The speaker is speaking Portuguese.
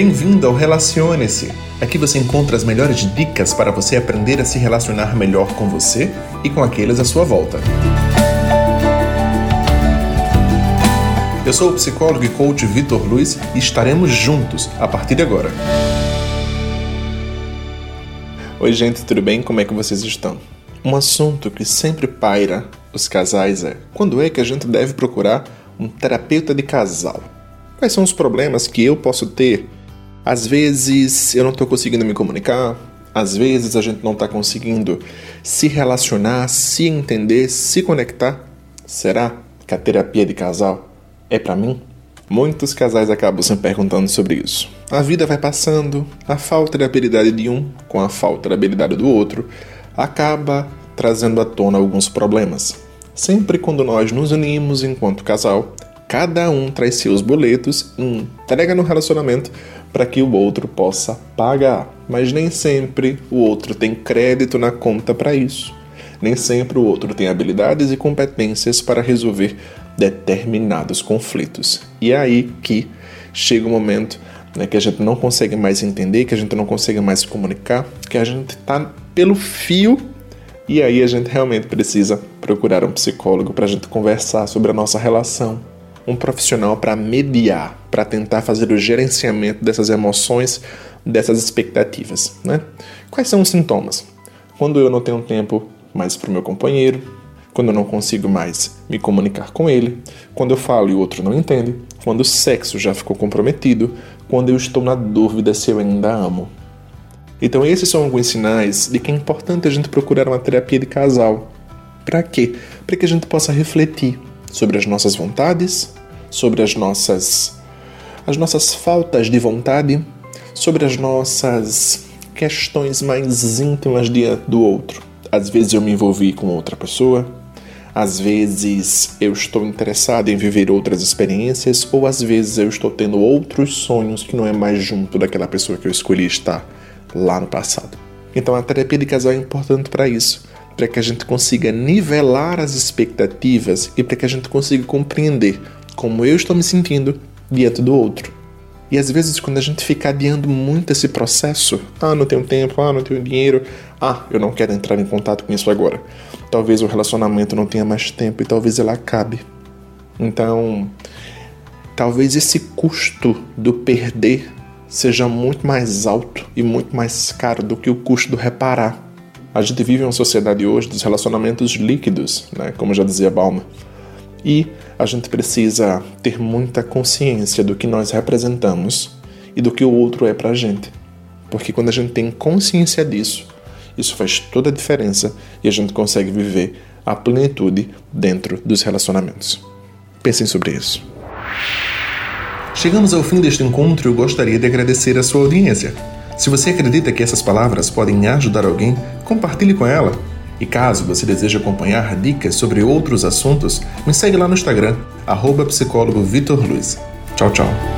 Bem-vindo ao Relacione-se. Aqui você encontra as melhores dicas para você aprender a se relacionar melhor com você e com aqueles à sua volta. Eu sou o psicólogo e coach Vitor Luiz e estaremos juntos a partir de agora. Oi, gente, tudo bem? Como é que vocês estão? Um assunto que sempre paira os casais é quando é que a gente deve procurar um terapeuta de casal? Quais são os problemas que eu posso ter? Às vezes eu não estou conseguindo me comunicar, às vezes a gente não está conseguindo se relacionar, se entender, se conectar. Será que a terapia de casal é para mim? Muitos casais acabam se perguntando sobre isso. A vida vai passando, a falta de habilidade de um com a falta de habilidade do outro acaba trazendo à tona alguns problemas. Sempre quando nós nos unimos enquanto casal, cada um traz seus boletos e entrega no relacionamento para que o outro possa pagar. Mas nem sempre o outro tem crédito na conta para isso. Nem sempre o outro tem habilidades e competências para resolver determinados conflitos. E é aí que chega o momento né, que a gente não consegue mais entender, que a gente não consegue mais se comunicar, que a gente está pelo fio e aí a gente realmente precisa procurar um psicólogo para a gente conversar sobre a nossa relação, um profissional para mediar, para tentar fazer o gerenciamento dessas emoções, dessas expectativas. Né? Quais são os sintomas? Quando eu não tenho tempo mais para o meu companheiro, quando eu não consigo mais me comunicar com ele, quando eu falo e o outro não entende, quando o sexo já ficou comprometido, quando eu estou na dúvida se eu ainda amo. Então, esses são alguns sinais de que é importante a gente procurar uma terapia de casal. Para quê? Para que a gente possa refletir sobre as nossas vontades, sobre as nossas as nossas faltas de vontade, sobre as nossas questões mais íntimas de, do outro. Às vezes eu me envolvi com outra pessoa, às vezes eu estou interessado em viver outras experiências, ou às vezes eu estou tendo outros sonhos que não é mais junto daquela pessoa que eu escolhi estar lá no passado. Então a terapia de casal é importante para isso, para que a gente consiga nivelar as expectativas e para que a gente consiga compreender como eu estou me sentindo diante do outro. E às vezes, quando a gente fica adiando muito esse processo, ah, não tenho tempo, ah, não tenho dinheiro, ah, eu não quero entrar em contato com isso agora. Talvez o relacionamento não tenha mais tempo e talvez ele acabe. Então, talvez esse custo do perder seja muito mais alto e muito mais caro do que o custo do reparar. A gente vive uma sociedade hoje dos relacionamentos líquidos, né, como já dizia Balma. E a gente precisa ter muita consciência do que nós representamos e do que o outro é pra gente. Porque quando a gente tem consciência disso, isso faz toda a diferença e a gente consegue viver a plenitude dentro dos relacionamentos. Pensem sobre isso. Chegamos ao fim deste encontro e eu gostaria de agradecer a sua audiência. Se você acredita que essas palavras podem ajudar alguém, compartilhe com ela. E caso você deseje acompanhar dicas sobre outros assuntos, me segue lá no Instagram, arroba. Tchau, tchau.